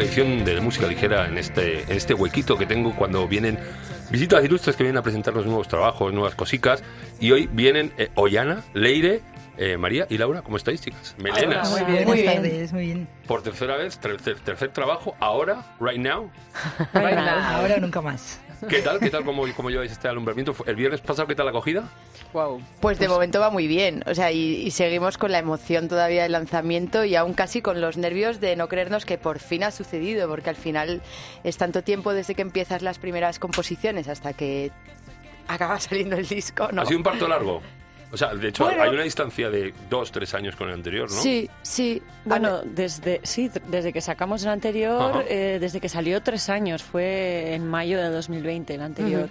Nueva edición de Música Ligera en este, en este huequito que tengo cuando vienen visitas ilustres que vienen a presentarnos nuevos trabajos, nuevas cositas. Y hoy vienen eh, Ollana, Leire, eh, María y Laura. ¿Cómo estáis, chicas? Melenas. Muy bien, Muy bien. tardes, muy bien. Por tercera vez, tercer, tercer trabajo, ahora, right now. Right now, Ahora o nunca más. ¿Qué tal? ¿Qué tal? ¿Cómo, cómo lleváis este alumbramiento? ¿El viernes pasado qué tal la acogida? Wow. Pues de momento va muy bien, o sea, y, y seguimos con la emoción todavía del lanzamiento y aún casi con los nervios de no creernos que por fin ha sucedido, porque al final es tanto tiempo desde que empiezas las primeras composiciones hasta que acaba saliendo el disco, ¿no? ¿Ha sido un parto largo? O sea, de hecho, Bueno. hay una distancia de dos, tres años con el anterior, ¿no? Sí, sí. Bueno, desde sí, desde que sacamos el anterior, eh, desde que salió tres años, fue en mayo de 2020 el anterior.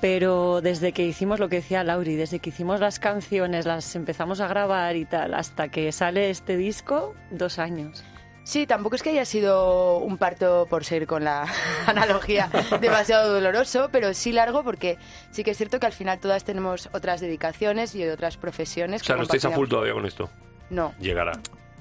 Pero desde que hicimos lo que decía Lauri, desde que hicimos las canciones, las empezamos a grabar y tal, hasta que sale este disco, dos años. Sí, tampoco es que haya sido un parto, por ser con la analogía, demasiado doloroso, pero sí largo porque sí que es cierto que al final todas tenemos otras dedicaciones y otras profesiones. O sea, que no estáis a full todavía con esto. No, Llegará.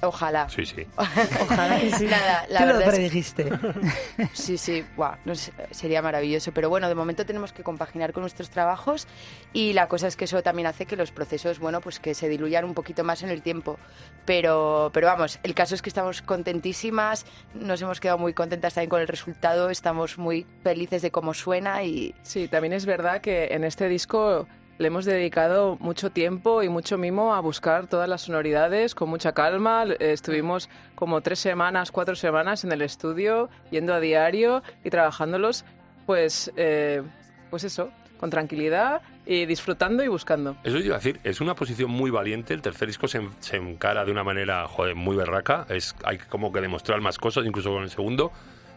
Ojalá. Sí, sí. Ojalá que sí. Nada, la Tú lo es predijiste. Sí, sí, no sé, sería maravilloso. Pero bueno, de momento tenemos que compaginar con nuestros trabajos y la cosa es que eso también hace que los procesos, bueno, pues que se diluyan un poquito más en el tiempo. Pero, pero vamos, el caso es que estamos contentísimas, nos hemos quedado muy contentas también con el resultado, estamos muy felices de cómo suena y Sí, también es verdad que en este disco le hemos dedicado mucho tiempo y mucho mimo a buscar todas las sonoridades con mucha calma. Eh, Estuvimos como tres semanas, cuatro semanas en el estudio, yendo a diario y trabajándolos, pues, eh, pues eso, con tranquilidad y disfrutando y buscando. Eso iba a decir, es una posición muy valiente. El tercer disco se, se encara de una manera, joder, muy berraca. Es, hay como que demostrar más cosas, incluso con el segundo.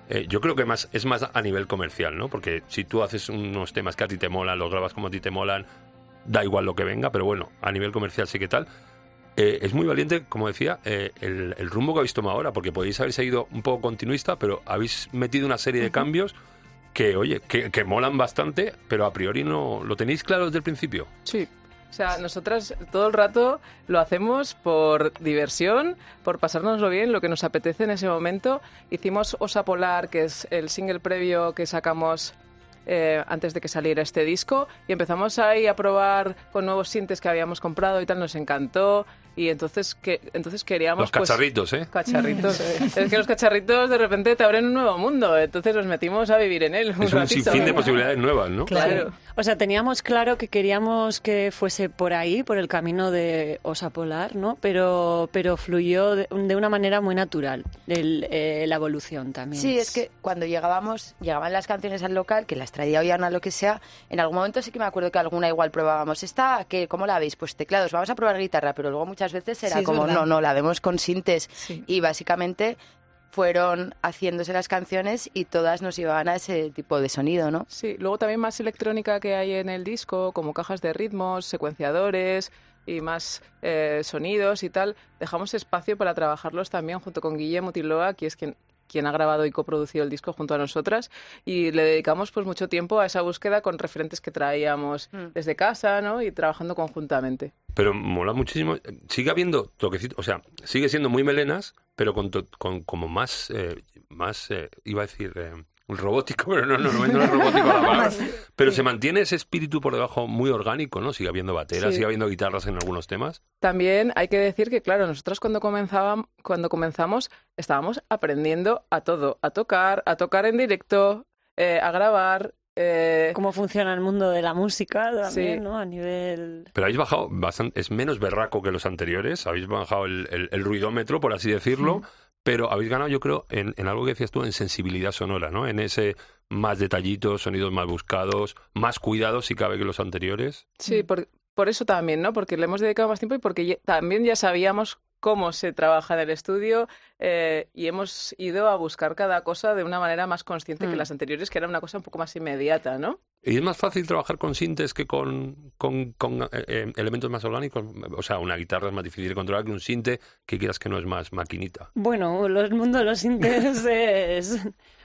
Eh, yo creo que más es más a nivel comercial, ¿no? Porque si tú haces unos temas que a ti te molan, los grabas como a ti te molan, da igual lo que venga, pero bueno, a nivel comercial sí que tal. Eh, es muy valiente, como decía, eh, el, el rumbo que habéis tomado ahora, porque podéis haber seguido un poco continuista, pero habéis metido una serie de cambios que, oye, que, que molan bastante, pero a priori no lo tenéis claro desde el principio. Sí. O sea, nosotras todo el rato lo hacemos por diversión, por pasárnoslo bien, lo que nos apetece en ese momento. Hicimos Osa Polar, que es el single previo que sacamos eh, antes de que saliera este disco, y empezamos ahí a probar con nuevos sintes que habíamos comprado y tal, nos encantó. Y entonces, que, entonces queríamos... Los pues, cacharritos, ¿eh? Cacharritos. es que los cacharritos de repente te abren un nuevo mundo, entonces nos metimos a vivir en él. Un Es un ratito. sinfín de posibilidades nuevas, ¿no? Claro. O sea, teníamos claro que queríamos que fuese por ahí, por el camino de Osa Polar, ¿no? Pero, pero fluyó de, de una manera muy natural el, eh, la evolución también. Sí, es que cuando llegábamos, llegaban las canciones al local, que las traía Ollana lo que sea, en algún momento sí que me acuerdo que alguna igual probábamos. Esta, que ¿cómo la veis? Pues teclados, vamos a probar guitarra, pero luego muchas veces era Sí, como, no, no, la vemos con sintes. Sí. Y básicamente fueron haciéndose las canciones y todas nos llevaban a ese tipo de sonido, ¿no? Sí, luego también más electrónica que hay en el disco, como cajas de ritmos, secuenciadores y más eh, sonidos y tal. Dejamos espacio para trabajarlos también junto con Guillermo Tiloa, que es quien, quien ha grabado y coproducido el disco junto a nosotras, y le dedicamos pues mucho tiempo a esa búsqueda con referentes que traíamos Mm. desde casa, ¿no? Y trabajando conjuntamente. Pero mola muchísimo. Sigue habiendo toquecitos, o sea, sigue siendo muy melenas, pero con, to- con como más, eh, más eh, iba a decir, eh, robótico, pero no, no, no, no es robótico la palabra. Pero se mantiene ese espíritu por debajo muy orgánico, ¿no? Sigue habiendo bateras, Sí. sigue habiendo guitarras en algunos temas. También hay que decir que, claro, nosotros cuando, comenzábam- cuando comenzamos estábamos aprendiendo a todo, a tocar, a tocar en directo, eh, a grabar. eh, Cómo funciona el mundo de la música también, Sí. ¿no? A nivel... Pero habéis bajado bastante, es menos berraco que los anteriores, habéis bajado el, el- el ruidómetro, por así decirlo, pero habéis ganado, yo creo, en, en algo que decías tú, en sensibilidad sonora, ¿no? En ese más detallitos, sonidos más buscados, más cuidados, si cabe, que los anteriores. Sí, por, por eso también, ¿no? Porque le hemos dedicado más tiempo y porque también ya sabíamos cómo se trabaja en el estudio eh, y hemos ido a buscar cada cosa de una manera más consciente que Mm. las anteriores, que era una cosa un poco más inmediata, ¿no? ¿Y es más fácil trabajar con sintes que con, con, con, eh, eh, elementos más orgánicos? O sea, una guitarra es más difícil de controlar que un sinte que quieras que no es más maquinita. Bueno, el mundo de los sintes es...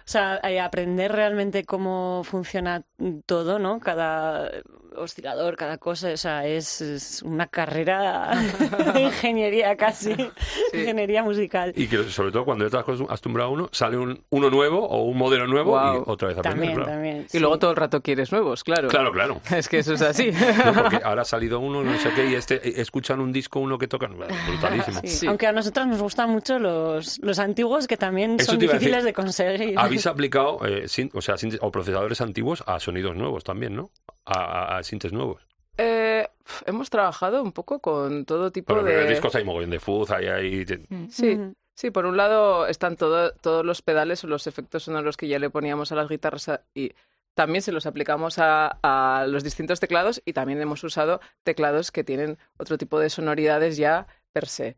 O sea, eh, aprender realmente cómo funciona todo, ¿no? Cada oscilador, cada cosa, o sea, es, es una carrera de ingeniería casi, ingeniería musical. Y que sobre todo cuando ya estás acostumbrado a uno, sale un, uno nuevo o un modelo nuevo y otra vez aprender. También, claro. también. Y sí. luego todo el rato quieres nuevos, claro. Claro, claro. Es que eso es así. No, porque ahora ha salido uno, no sé qué, y este eh, escuchan un disco, uno que tocan, brutalísimo. Sí, Sí. Aunque a nosotros nos gustan mucho los, los antiguos que también Eso son te difíciles decir. de conseguir. Habéis aplicado, eh, sin- o sea, sin- o procesadores antiguos a sonidos nuevos también, ¿no? A, a- a sintes nuevos. Eh, hemos trabajado un poco con todo tipo en de... discos hay mogollón de fuzz, hay, hay te- Sí, sí, por un lado están todo- todos los pedales o los efectos sonoros que ya le poníamos a las guitarras a- y también se los aplicamos a, a los distintos teclados y también hemos usado teclados que tienen otro tipo de sonoridades ya per se.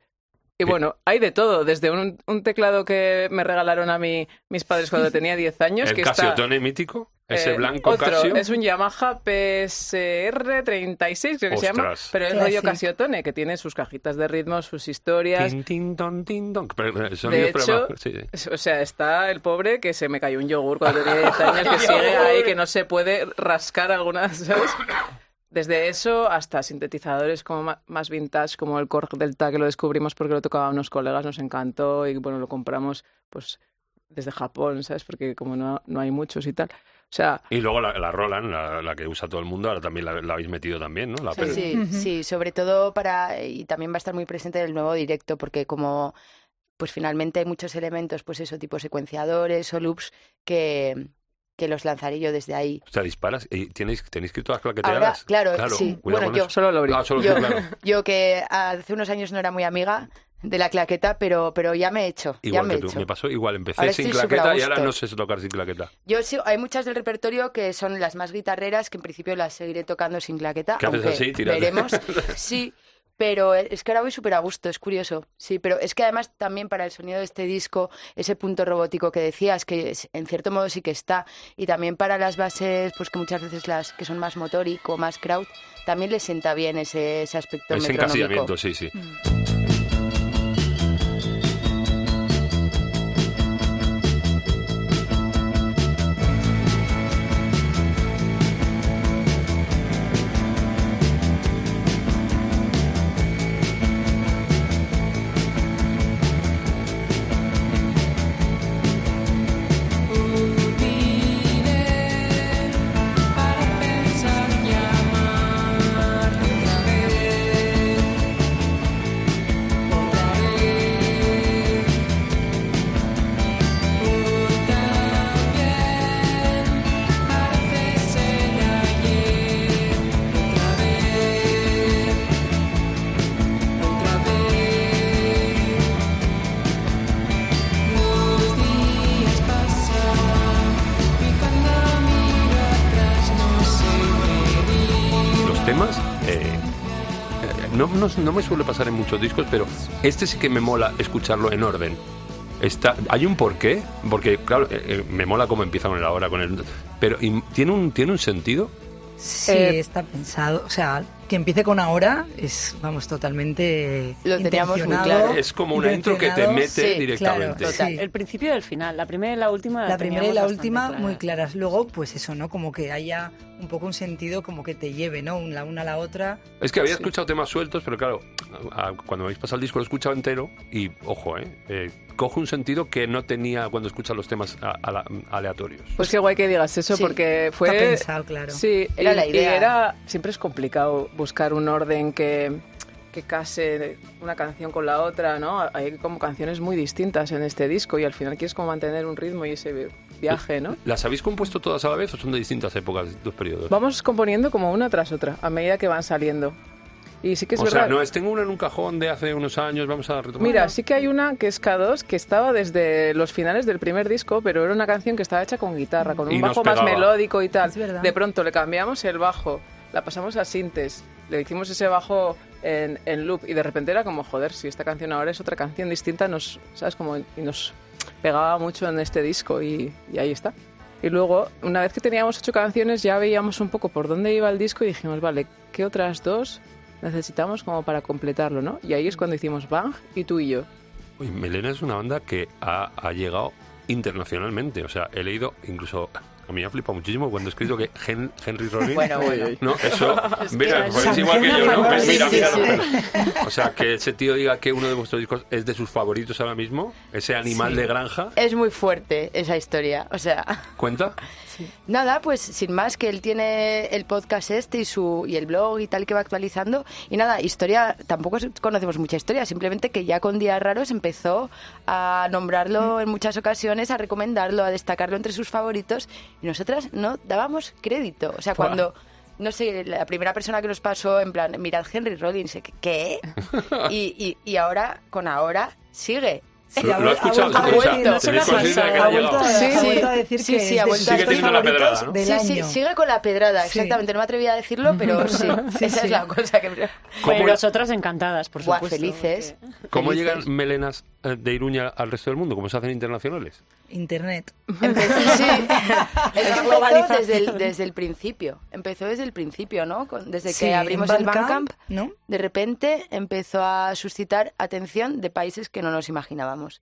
Y Eh. bueno, hay de todo, desde un, un teclado que me regalaron a mí mis padres cuando tenía 10 años, el que Casio está... Tone mítico, ese Eh, blanco otro, Casio. Es un Yamaha PSR 36, creo que se llama. Ostras. Pero es rollo Casiotone, que tiene sus cajitas de ritmo, sus historias. Tin, tin, ton, tin, ton. Pero, eh, pero hecho, sí, sí. O sea, está el pobre que se me cayó un yogur cuando tenía 10 años, que sigue ahí, que no se puede rascar algunas, ¿sabes? Desde eso hasta sintetizadores como ma- más vintage, como el Korg Delta, que lo descubrimos porque lo tocaban unos colegas, nos encantó y bueno, lo compramos pues desde Japón, ¿sabes? Porque como no, no hay muchos y tal. O sea, Y luego la, la Roland, la, la que usa todo el mundo, ahora también la, la habéis metido también, ¿no? La Sí, sí, sí, sobre todo para, y también va a estar muy presente en el nuevo directo, porque como pues finalmente hay muchos elementos, pues eso, tipo secuenciadores o loops, que, que los lanzaré yo desde ahí. O sea, disparas y tenéis, tenéis que ir todas Ahora, claqueteadas. claro, sí. cuidado Bueno, con yo- eso. solo lo Ah, solo yo- tú, claro. Yo que hace unos años no era muy amiga de la claqueta, pero, pero ya me he hecho, ya Igual me he que tú. hecho. Me pasó igual. Empecé Ahora sin claqueta y ahora no sé tocar sin claqueta. Yo sí, hay muchas del repertorio que son las más guitarreras, que en principio las seguiré tocando sin claqueta, ¿Qué haces aunque así? Veremos. Sí, pero es que ahora voy súper a gusto, es curioso. Sí, pero es que además también para el sonido de este disco, ese punto robótico que decías, que es- en cierto modo sí que está, y también para las bases, pues que muchas veces las que son más motórico, más crowd, también les sienta bien ese, ese aspecto Ese metronómico. encasillamiento, sí, sí. para no, no, me suele pasar en muchos discos, pero este sí que me mola escucharlo en orden. Está, ¿Hay un porqué? Porque, claro, eh, eh, me mola cómo empieza con el ahora, con el. Pero, ¿y ¿tiene un, ¿tiene un sentido? Sí, Eh, está pensado. O sea, que empiece con ahora es, vamos, totalmente Lo teníamos muy claro. Es como una intro que te mete Sí, directamente. claro, Total. sí. El principio y el final, la primera y la última. La primera y la última muy claras. Luego, pues eso, ¿no? Como que haya un poco un sentido como que te lleve, ¿no? La una a la otra. Es que había escuchado temas sueltos, pero claro, a- a- cuando habéis pasado el disco lo he escuchado entero y, ojo, eh, eh, coge un sentido que no tenía cuando escuchas los temas a- a la- aleatorios. Pues qué guay que digas eso, Sí. porque fue... Está pensado, claro. Sí, Era y- la y idea. era, siempre es complicado buscar un orden que, que case una canción con la otra, ¿no? Hay como canciones muy distintas en este disco y al final quieres como mantener un ritmo y ese viaje, ¿no? ¿Las habéis compuesto todas a la vez o son de distintas épocas, dos periodos? Vamos componiendo como una tras otra, a medida que van saliendo. Y sí que es o verdad. sea, no es, tengo una en un cajón de hace unos años, vamos a retomar. Mira, sí que hay una que es K2 que estaba desde los finales del primer disco, pero era una canción que estaba hecha con guitarra, con Y un nos bajo más melódico y tal. Es verdad. De pronto le cambiamos el bajo, la pasamos a sintes, le hicimos ese bajo en, en loop y de repente era como, joder, si esta canción ahora es otra canción distinta, nos, ¿sabes? Como, y nos pegaba mucho en este disco y, y ahí está. Y luego, una vez que teníamos ocho canciones, ya veíamos un poco por dónde iba el disco y dijimos, vale, ¿qué otras dos necesitamos como para completarlo, no? Y ahí es cuando hicimos Bang y tú y yo. Uy, Melena es una banda que ha, ha llegado internacionalmente. O sea, he leído incluso. A mí me ha flipado muchísimo cuando he escrito que Hen- Henry Rollins. Bueno, bueno. No, eso. Mira, que pues es igual que yo, ¿no? fantasía. Mira, Sí, mira, sí, O sea, que ese tío diga que uno de vuestros discos es de sus favoritos ahora mismo, ese animal de granja, Es muy fuerte esa historia. O sea, ¿cuenta? nada, pues sin más, que él tiene el podcast este y, su, y el blog y tal que va actualizando. Y nada, historia, tampoco conocemos mucha historia, simplemente que ya con Días Raros empezó a nombrarlo en muchas ocasiones, a recomendarlo, a destacarlo entre sus favoritos. Y nosotras no dábamos crédito. O sea, Fua. cuando no sé, la primera persona que nos pasó en plan, mirad Henry Rollins, ¿qué? ¿qué? Y, y, y ahora, con ahora, sigue. Lo- ha lo escuchado, ha vuelto- lo ha ha Sí, ha sí. vuelto a decir Sí, que sí, es de Sigue teniendo la pedrada, Sí, sí, sigue con la pedrada, Sí. exactamente. No me atreví a decirlo, pero sí, Sí, esa sí. es la cosa que... Bueno, ¿Cómo- y nosotras encantadas, por Buah, supuesto. felices. ¿Cómo Felices. llegan melenas eh, de Iruña al resto del mundo? ¿Cómo se hacen internacionales? Internet. Empezó, sí. Empezó desde el, desde el principio. Empezó desde el principio, ¿no? Con- Desde Sí, que abrimos el Bandcamp, Bandcamp, ¿no? de repente empezó a suscitar atención de países que no nos imaginábamos.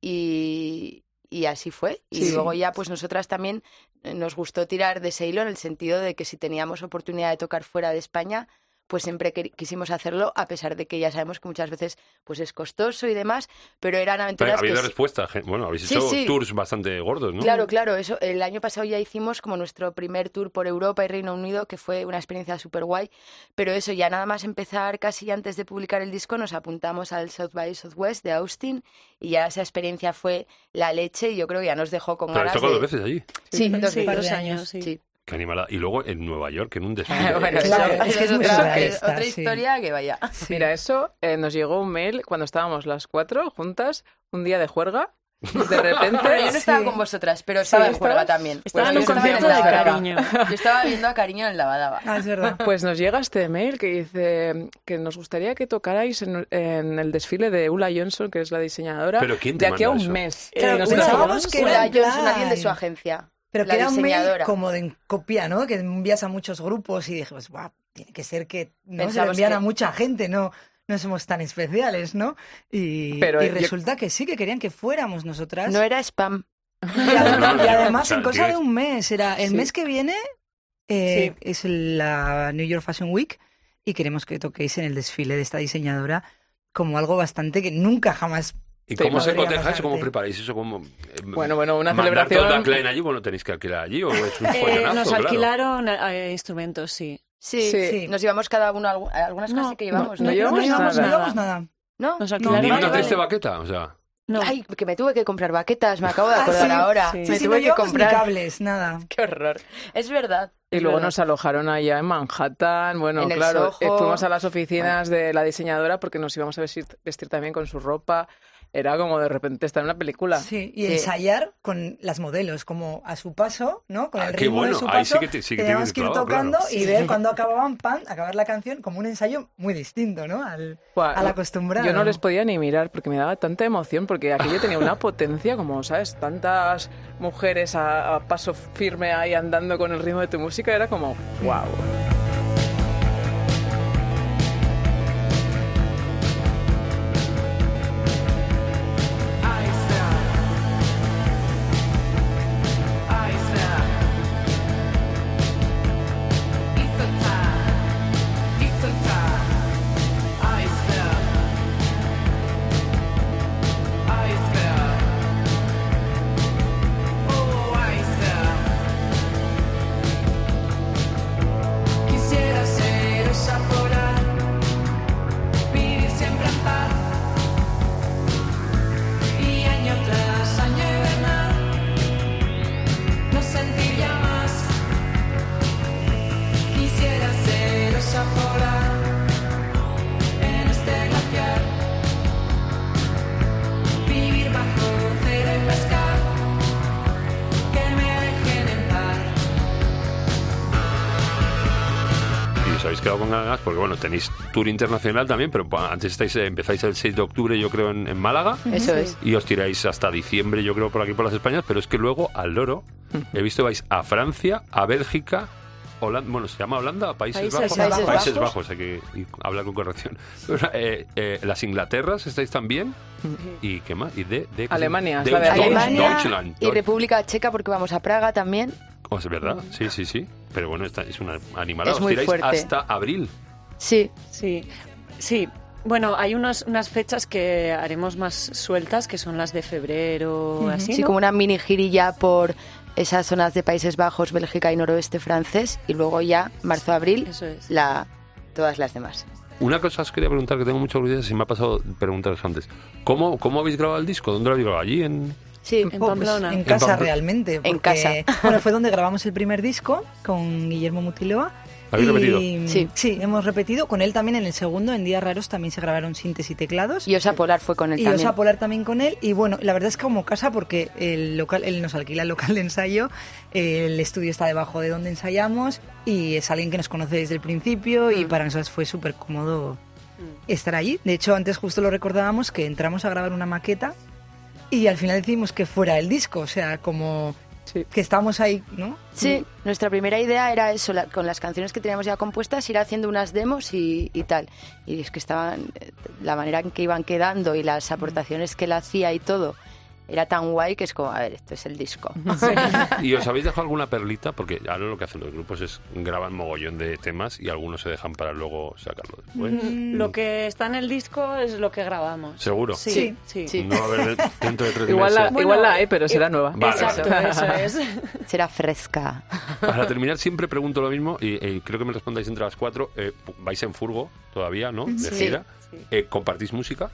Y, y así fue. Y Sí. luego ya, pues nosotras también eh, nos gustó tirar de ese hilo en el sentido de que si teníamos oportunidad de tocar fuera de España, pues siempre quisimos hacerlo, a pesar de que ya sabemos que muchas veces pues es costoso y demás, pero eran Ha aventuras que habido respuesta. Bueno, habéis Sí, hecho sí. tours bastante gordos, ¿no? Claro, claro, eso. El año pasado ya hicimos como nuestro primer tour por Europa y Reino Unido, que fue una experiencia súper guay. Pero eso, ya nada más empezar, casi antes de publicar el disco, nos apuntamos al South by Southwest de Austin y ya esa experiencia fue la leche y yo creo que ya nos dejó con Pero ganas tocado de... dos veces allí. Sí, dos veces. dos años, sí. Sí. Qué animalada. Y luego en Nueva York, en un desfile. bueno, Claro, eso, es que es, otra, es otra sí. historia que vaya. Mira, eso eh, nos llegó un mail cuando estábamos las cuatro juntas, un día de juerga. De repente. Pero yo no estaba Sí. con vosotras, pero estaba en juerga también. Estaba en un concierto de cariño. Yo estaba viendo a Cariño en el Lavadava. Ah, es verdad. Pues nos llega este mail que dice que nos gustaría que tocarais en, en el desfile de Ula Johnson, que es la diseñadora, ¿Pero quién te de aquí a un eso? mes. Claro, Y nos Ula Johnson, alguien de su agencia. Pero la que era un mail como de copia, ¿no? Que envías a muchos grupos y dije, pues, guau, tiene que ser que no se lo Pensamos envían que- a mucha gente, no, no somos tan especiales, ¿no? Y, Pero y yo- resulta que sí, que querían que fuéramos nosotras. No era spam. Y, además, No, no, y no, además o sea, en cosa de un mes, era el Sí. mes que viene eh, es la New York Fashion Week y queremos que toquéis en el desfile de esta diseñadora como algo bastante que nunca jamás ¿Y Sí, cómo se coteja eso? ¿Cómo preparáis eso? ¿Cómo, eh, Bueno, bueno, una mandar celebración- toda la Klein allí? Bueno, tenéis que alquilar allí o es un Eh, nos claro. alquilaron eh, instrumentos, sí. Sí, Sí. sí, nos llevamos cada uno algu- algunas No, cosas que llevamos, no ¿no? no llevamos nada. llevamos nada. ¿No? Nos No, alquilaron. Ni una triste baqueta, o sea... No. Ay, que me tuve que comprar baquetas, me acabo de Ah, acordar sí, ahora. sí. Me Sí, sí, tuve no que llevamos ni comprar. cables, nada. Qué horror. Es verdad. Y es luego verdad. nos alojaron allá en Manhattan. Bueno, En claro, eh, fuimos a las oficinas de la diseñadora porque nos íbamos a vestir, vestir también con su ropa. Era como de repente estar en una película. Sí, y Sí. ensayar con las modelos, como a su paso, ¿no? Con Ah, el qué ritmo bueno, de su ahí paso. sí que te- sí que teníamos tienes que ir tocando claro. y ver cuando acababan, pan, acabar la canción como un ensayo muy distinto, ¿no? Al, Buah, al acostumbrado. Yo no les podía ni mirar porque me daba tanta emoción, porque aquello tenía una potencia, como, ¿sabes? Tantas mujeres a, a paso firme ahí andando con el ritmo de tu música, era como, wow. Porque bueno, tenéis tour internacional también, pero antes estáis, eh, empezáis el 6 de octubre, yo creo, en, en Málaga. Eso es. Y os tiráis hasta diciembre, yo creo, por aquí por las Españas, pero es que luego al loro he visto vais a Francia, a Bélgica, Holanda, bueno, se llama Holanda, Países, Países Bajos, Bajos. Países Bajos. Bajos, hay que hablar con corrección. Eh, eh, las Inglaterras estáis también y qué más y de, de Alemania, de, de Alemania Deutschland, y República Checa porque vamos a Praga también. Oh, es verdad, sí, sí, sí. Pero bueno, esta es una animalada. Es Os tiráis fuerte. hasta abril. Sí, Sí, sí. Bueno, hay unos, unas fechas que haremos más sueltas, que son las de febrero, así, sí, como una mini girilla por esas zonas de Países Bajos, Bélgica y noroeste francés y luego ya marzo-abril Eso es. la todas las demás. Una cosa os quería preguntar, que tengo mucha curiosidad, si me ha pasado preguntaros antes. ¿Cómo, ¿Cómo habéis grabado el disco? ¿Dónde lo habéis grabado? ¿Allí? En... Sí, En Pues, Pamplona. en casa Pamplona. realmente. En casa. Bueno, fue donde grabamos el primer disco con Guillermo Mutiloa. ¿Habéis Y- repetido? Sí. hemos repetido. Con él también en el segundo, en Días Raros, también se grabaron sintes y teclados. y Osa Polar fue con él Y también. Osa Polar también con él. Y bueno, la verdad es que como casa, porque el local, él nos alquila el local de ensayo, el estudio está debajo de donde ensayamos y es alguien que nos conoce desde el principio y Mm. para nosotros fue súper cómodo estar allí. De hecho, antes justo lo recordábamos que entramos a grabar una maqueta y al final decidimos que fuera el disco, o sea, como Sí. que estábamos ahí, ¿no? Sí, nuestra primera idea era eso, la- con las canciones que teníamos ya compuestas, ir haciendo unas demos y, y tal. Y es que estaban, eh, la manera en que iban quedando y las aportaciones que él hacía y todo, era tan guay que es como, a ver, esto es el disco. ¿Y os habéis dejado alguna perlita? Porque ahora lo que hacen los grupos es graban mogollón de temas y algunos se dejan para luego sacarlo después. Mm. Lo que está en el disco es lo que grabamos. ¿Seguro? Sí, Sí. sí. Sí. No va a haber dentro de tres Igual la. Bueno, igual la hay, pero será nueva. Vale, Exacto, vale. eso es. Será fresca. Para terminar, siempre pregunto lo mismo y, eh, creo que me respondáis entre las cuatro. Eh, vais en furgo todavía, ¿no? De Sí. gira. Sí. Eh, ¿Compartís música?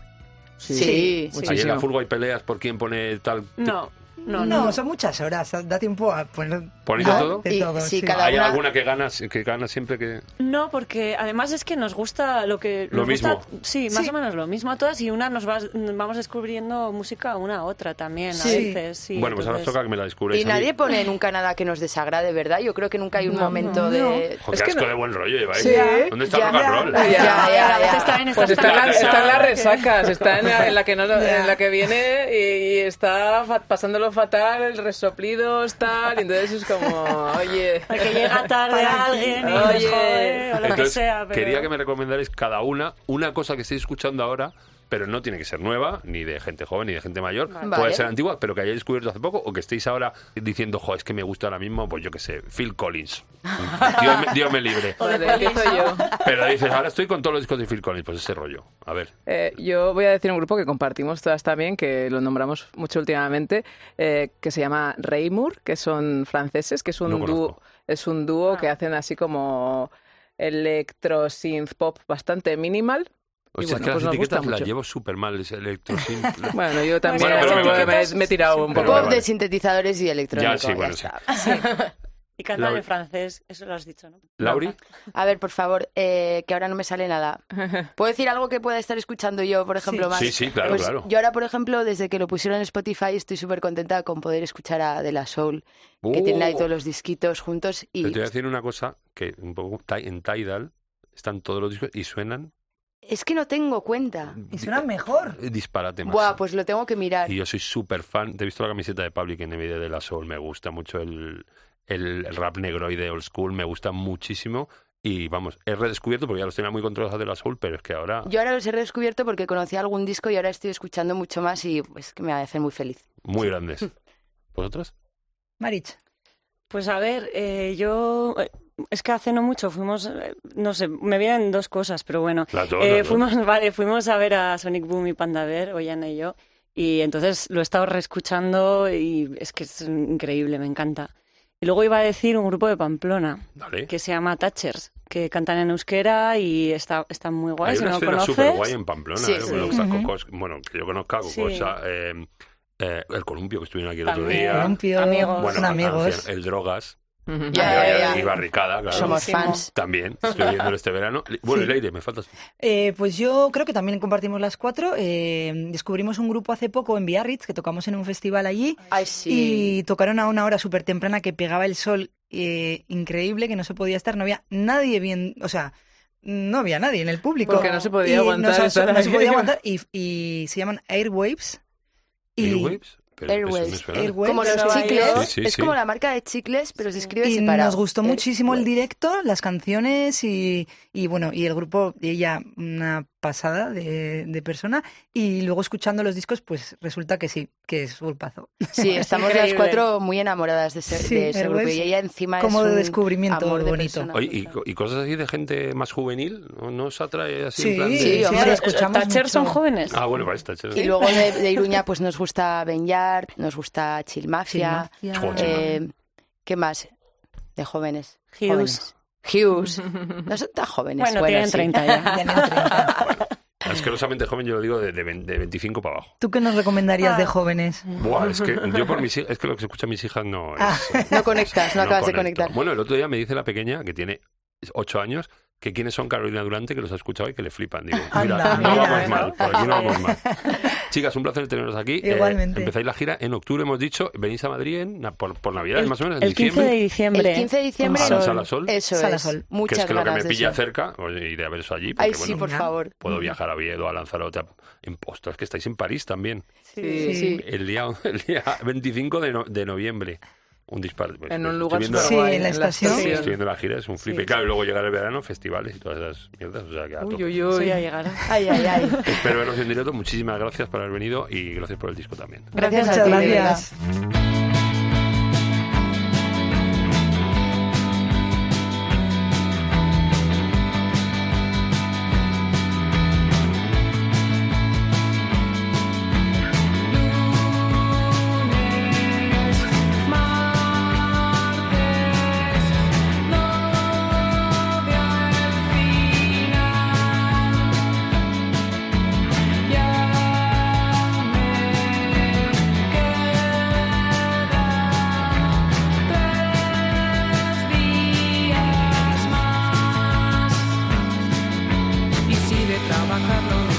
Sí, Sí. Ahí en la furgo hay peleas por quién pone tal. No, no, No, no. son muchas horas, da tiempo a poner... ¿Ponéis de ¿no? todo? De Y- todo, sí, sí. cada- ¿Hay una- alguna que gana, que gana siempre que.? No, porque además es que nos gusta lo que... Lo nos mismo. gusta- sí, más Sí. o menos lo mismo a todas y una nos va, vamos descubriendo música una a otra también Sí. a veces. Sí, bueno, pues ahora toca que me la descubréis. Y nadie pone nunca nada que nos desagrade, ¿verdad? Yo creo que nunca hay un No, momento no, de... Joder, Es que asco no- de buen rollo lleváis. Sí. ¿Dónde está Ya, el rock and roll? Ya, ya, ya. también Pues está está en, la, está en las resacas, está en la, en la que no, Ya. en la que viene y, y está pasándolo fatal, resoplidos, tal, y entonces es como, oye, Porque llega tarde alguien y Oye. les jode o lo que sea. Pero... quería que me recomendarais cada una una cosa que estéis escuchando ahora, pero no tiene que ser nueva, ni de gente joven, ni de gente mayor. Vale. Puede ser antigua, pero que hayáis descubierto hace poco, o que estéis ahora diciendo, jo, es que me gusta ahora mismo, pues yo qué sé, Phil Collins. Dios me, Dios me libre. Empiezo yo. Pero dices, ahora estoy con todos los discos de Phil Collins, pues ese rollo. A ver. Eh, yo voy a decir un grupo que compartimos todas también, que lo nombramos mucho últimamente, eh, que se llama Raymur, que son franceses, que es un No dúo, es un dúo Ah. que hacen así como electro synth pop bastante minimal. O sea, bueno, es que pues las gusta etiquetas las llevo súper mal, ese electro synth. Bueno, yo también Bueno, pero me- me- me, me he tirado un poco. Pop vale. de sintetizadores y electrónico. Ya, sí, bueno. Y cantan Laura. en francés, eso lo has dicho, ¿no? Lauri, A ver, por favor, eh, que ahora no me sale nada. ¿Puedo decir algo que pueda estar escuchando yo, por ejemplo, Sí. más? Sí, sí, claro, Pues claro. Yo ahora, por ejemplo, desde que lo pusieron en Spotify, estoy súper contenta con poder escuchar a De La Soul, que Uh. tienen ahí todos los disquitos juntos y te voy a decir una cosa, que un poco en Tidal están todos los discos y suenan es que no tengo cuenta. Y suena mejor. eh, disparate más. Buah, pues lo tengo que mirar. Y yo soy súper fan. Te he visto la camiseta de Public Enemy de La Soul. Me gusta mucho el, el, rap negroide old school. Me gusta muchísimo. Y vamos, he redescubierto porque ya los tenía muy controlados de La Soul, pero es que ahora Yo ahora los he redescubierto porque conocía algún disco y ahora estoy escuchando mucho más y pues que me hace muy feliz. muy grandes. ¿Vosotros? Marich. Pues a ver, eh, yo... Es que hace no mucho fuimos, eh, no sé, me vienen dos cosas, pero bueno. Las dos, Eh, las dos. fuimos, vale, fuimos a ver a Sonic Boom y Panda Bear, Ollana y yo, y entonces lo he estado reescuchando y es que es increíble, me encanta. Y luego iba a decir un grupo de Pamplona Dale. que se llama Thatchers, que cantan en euskera y está, están muy guay. Hay si una no escena súper guay en Pamplona. Sí, ¿eh? sí. Bueno, está Ujú. Cocos- bueno, que yo conozco a Cocosa, eh, eh, el Columpio que estuvieron aquí el otro También. día. Columpio, amigos. Bueno, son amigos. el Drogas. Y Barricada, claro. Somos fans. También, estoy viéndolo este verano. Bueno, Sí. Leire, me faltas. Eh, pues yo creo que también compartimos las cuatro. Eh, descubrimos un grupo hace poco en Biarritz que tocamos en un festival allí Ay, sí. y tocaron a una hora súper temprana que pegaba el sol eh, increíble, que no se podía estar, no había nadie bien, o sea, no había nadie en el público. Porque no se podía Y aguantar no, estar no se ahí. podía aguantar y, y se llaman Airwaves. Y, Airwaves. Pero suena. Airwaves. Como los chicles. Sí, sí, es sí. como la marca de chicles, pero se escribe y separado. nos gustó muchísimo el directo, las canciones y, y bueno, y el grupo, y ella una pasada de, de persona. Y luego escuchando los discos, pues resulta que sí, que es grupazo. Sí, Es estamos las cuatro muy enamoradas de ese, Sí, de ese grupo. Airwaves, Y ella encima como es de un descubrimiento amor de bonito. persona. Oye, y, y cosas así de gente más juvenil, ¿no, ¿No os atrae así en Sí, plan de... sí, sí, hombre, sí, escuchamos ¿Thatcher son jóvenes? Ah, bueno, para esta, chévere. Y luego de, de Iruña pues nos gusta Ben Yard, nos gusta Chill Mafia. Chill Mafia. Joder, eh, ¿Qué más? De jóvenes. Hughes. Jóvenes. Hughes. No son tan jóvenes. Bueno, tienen sí. 30 ya. Tienen 30. Asquerosamente joven, yo lo digo de, de, vein- de 25 para abajo. ¿Tú qué nos recomendarías Ah. de jóvenes? Buah, es que yo por mis es que lo que se escucha a mis hijas no es... Ah. No conectas, no acabas de conectar. Bueno, el otro día me dice la pequeña, que tiene 8 años, que quiénes son Carolina Durante, que los ha escuchado y que le flipan. Digo, mira, Anda, no mira. vamos mal, por aquí no vamos mal. Chicas, un placer teneros aquí. Eh, Igualmente. empezáis la gira en octubre, hemos dicho. Venís a Madrid en, por, por Navidad, El, más o menos, en el 15 diciembre. de diciembre. El 15 de diciembre. A la Sol. Sala Sol. Eso Sala es. Sol. Muchas que es que lo que me pilla cerca, oye, iré a ver eso allí. Porque, Ay, sí, bueno, por favor. Puedo viajar a Oviedo, a Lanzarote, a- en Ostras, que estáis en París también. Sí, Sí. El día, el día 25 de, no- de noviembre. Un disparo. pues, En un estoy lugar Sí, guay, en la estación. Sí, estoy viendo la gira, es un flipe. Sí. Claro, y luego llegar el verano, festivales y todas esas mierdas. O sea, que a Uy, uy, uy. ya llegará. Ay, ay, ay. Espero veros en directo. Muchísimas gracias por haber venido y gracias por el disco también. Gracias Muchas a ti, gracias. bajarlo.